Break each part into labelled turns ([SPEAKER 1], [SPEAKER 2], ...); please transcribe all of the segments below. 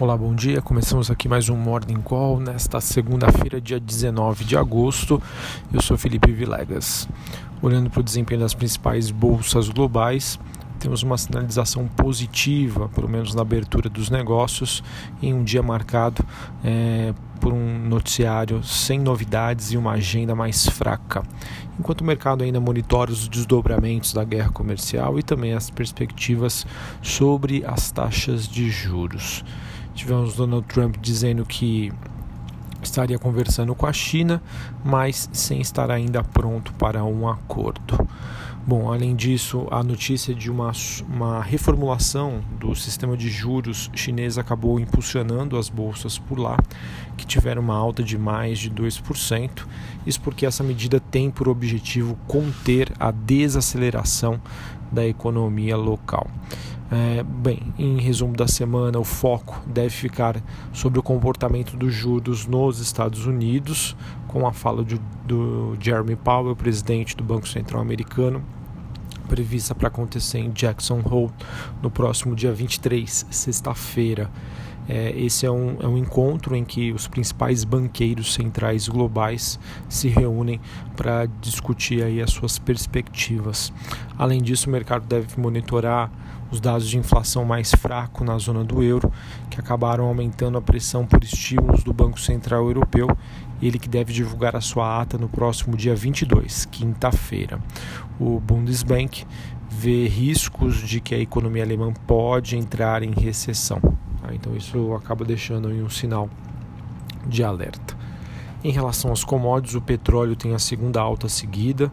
[SPEAKER 1] Olá, bom dia. Começamos aqui mais um Morning Call nesta segunda-feira, dia 19 de agosto. Eu sou Felipe Vilegas. Olhando para o desempenho das principais bolsas globais, temos uma sinalização positiva, pelo menos na abertura dos negócios, em um dia marcado é, por um noticiário sem novidades e uma agenda mais fraca. Enquanto o mercado ainda monitora os desdobramentos da guerra comercial e também as perspectivas sobre as taxas de juros. Tivemos Donald Trump dizendo que estaria conversando com a China, mas sem estar ainda pronto para um acordo. Bom, além disso, a notícia de uma, uma reformulação do sistema de juros chinês acabou impulsionando as bolsas por lá, que tiveram uma alta de mais de 2%. Isso porque essa medida tem por objetivo conter a desaceleração da economia local. É, bem, em resumo da semana, o foco deve ficar sobre o comportamento dos juros nos Estados Unidos, com a fala de, do Jeremy Powell, presidente do Banco Central Americano, prevista para acontecer em Jackson Hole no próximo dia 23, sexta-feira. É, esse é um, é um encontro em que os principais banqueiros centrais globais se reúnem para discutir aí as suas perspectivas. Além disso, o mercado deve monitorar os dados de inflação mais fraco na zona do euro, que acabaram aumentando a pressão por estímulos do Banco Central Europeu, ele que deve divulgar a sua ata no próximo dia 22, quinta-feira. O Bundesbank vê riscos de que a economia alemã pode entrar em recessão. Tá? Então isso acaba deixando um sinal de alerta. Em relação aos commodities, o petróleo tem a segunda alta seguida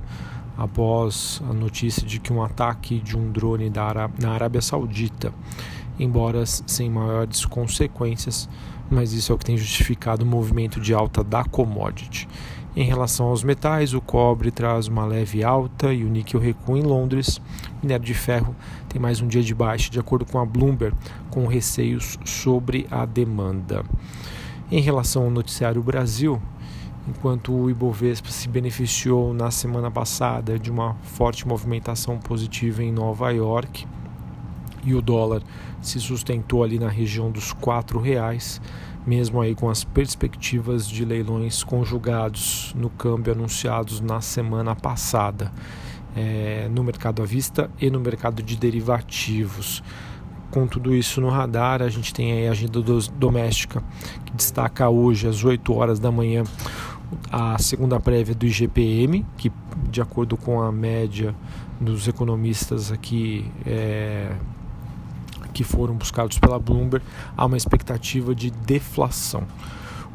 [SPEAKER 1] após a notícia de que um ataque de um drone na Arábia Saudita, embora sem maiores consequências, mas isso é o que tem justificado o movimento de alta da commodity. Em relação aos metais, o cobre traz uma leve alta e o níquel recua em Londres. O minério de ferro tem mais um dia de baixa, de acordo com a Bloomberg, com receios sobre a demanda. Em relação ao noticiário Brasil, enquanto o Ibovespa se beneficiou na semana passada de uma forte movimentação positiva em Nova York e o dólar se sustentou ali na região dos R$ reais, mesmo aí com as perspectivas de leilões conjugados no câmbio anunciados na semana passada, é, no mercado à vista e no mercado de derivativos. Com tudo isso no radar, a gente tem a agenda doméstica que destaca hoje às 8 horas da manhã a segunda prévia do IGPM, que de acordo com a média dos economistas aqui é, que foram buscados pela Bloomberg, há uma expectativa de deflação.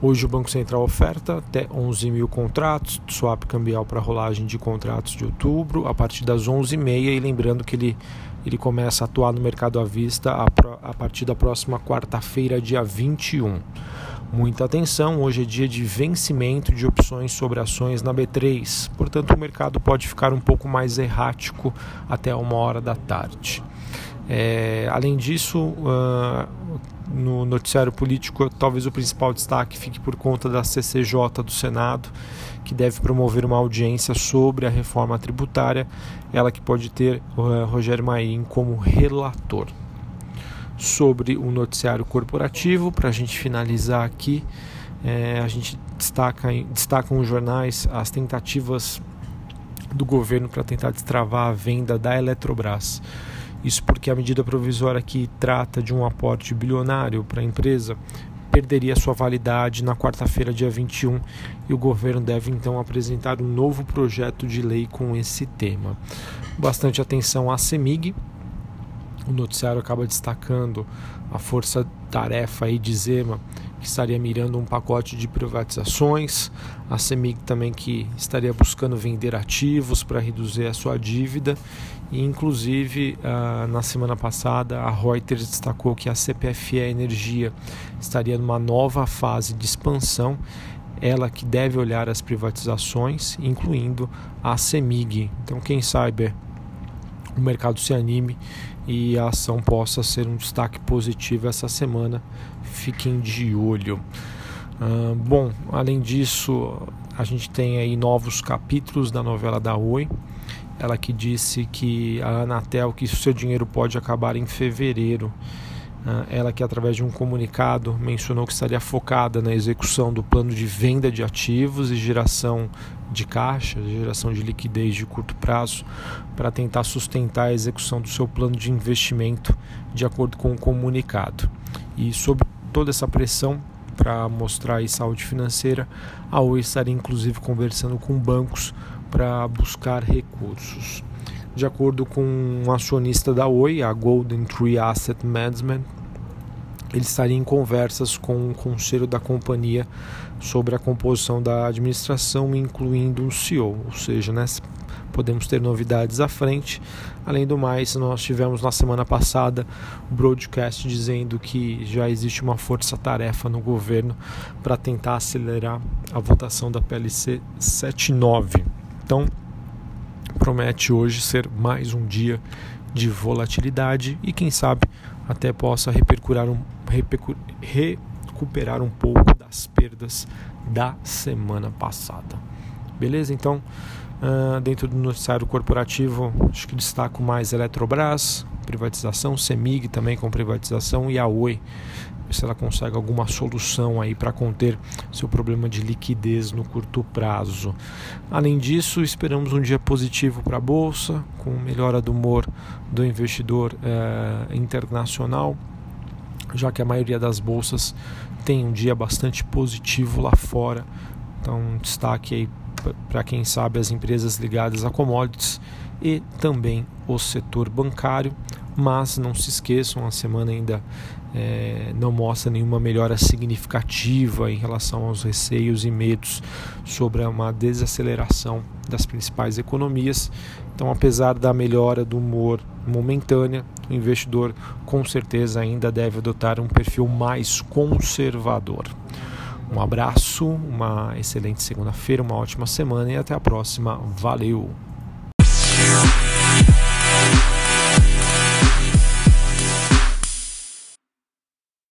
[SPEAKER 1] Hoje o Banco Central oferta até 11 mil contratos, swap cambial para rolagem de contratos de outubro, a partir das 11h30, e lembrando que ele, ele começa a atuar no mercado à vista a, a partir da próxima quarta-feira, dia 21. Muita atenção, hoje é dia de vencimento de opções sobre ações na B3, portanto o mercado pode ficar um pouco mais errático até uma hora da tarde. É, além disso, uh, no noticiário político, talvez o principal destaque fique por conta da CCJ do Senado, que deve promover uma audiência sobre a reforma tributária, ela que pode ter uh, Rogério Maim como relator sobre o noticiário corporativo. Para a gente finalizar aqui, é, a gente destaca, destacam os jornais as tentativas do governo para tentar destravar a venda da Eletrobras. Isso porque a medida provisória que trata de um aporte bilionário para a empresa perderia sua validade na quarta-feira, dia 21, e o governo deve então apresentar um novo projeto de lei com esse tema. Bastante atenção à CEMIG, o noticiário acaba destacando a força-tarefa aí de Zema, que estaria mirando um pacote de privatizações, a CEMIG também que estaria buscando vender ativos para reduzir a sua dívida, e inclusive ah, na semana passada a Reuters destacou que a CPFE Energia estaria numa nova fase de expansão, ela que deve olhar as privatizações, incluindo a CEMIG. Então quem sabe o mercado se anime e a ação possa ser um destaque positivo essa semana. Fiquem de olho. Uh, bom, além disso, a gente tem aí novos capítulos da novela da Oi. Ela que disse que a Anatel que seu dinheiro pode acabar em fevereiro. Uh, ela que através de um comunicado mencionou que estaria focada na execução do plano de venda de ativos e geração de caixa, geração de liquidez de curto prazo, para tentar sustentar a execução do seu plano de investimento de acordo com o comunicado. E sob toda essa pressão para mostrar aí saúde financeira, a Oi estaria inclusive conversando com bancos para buscar recursos. De acordo com um acionista da Oi, a Golden Tree Asset Management, ele estaria em conversas com o conselho da companhia sobre a composição da administração, incluindo o CEO, ou seja, né, podemos ter novidades à frente. Além do mais, nós tivemos na semana passada o broadcast dizendo que já existe uma força-tarefa no governo para tentar acelerar a votação da PLC 79. Então, promete hoje ser mais um dia de volatilidade e quem sabe até possa repercurar um, recuperar um pouco das perdas da semana passada. Beleza? Então, uh, dentro do noticiário corporativo, acho que destaco mais Eletrobras, privatização, Semig também com privatização e a Oi se ela consegue alguma solução aí para conter seu problema de liquidez no curto prazo. Além disso, esperamos um dia positivo para a bolsa, com melhora do humor do investidor eh, internacional, já que a maioria das bolsas tem um dia bastante positivo lá fora. Então, destaque aí para quem sabe as empresas ligadas a commodities e também o setor bancário. Mas não se esqueçam, a semana ainda é, não mostra nenhuma melhora significativa em relação aos receios e medos sobre uma desaceleração das principais economias. Então, apesar da melhora do humor momentânea, o investidor com certeza ainda deve adotar um perfil mais conservador. Um abraço, uma excelente segunda-feira, uma ótima semana e até a próxima. Valeu!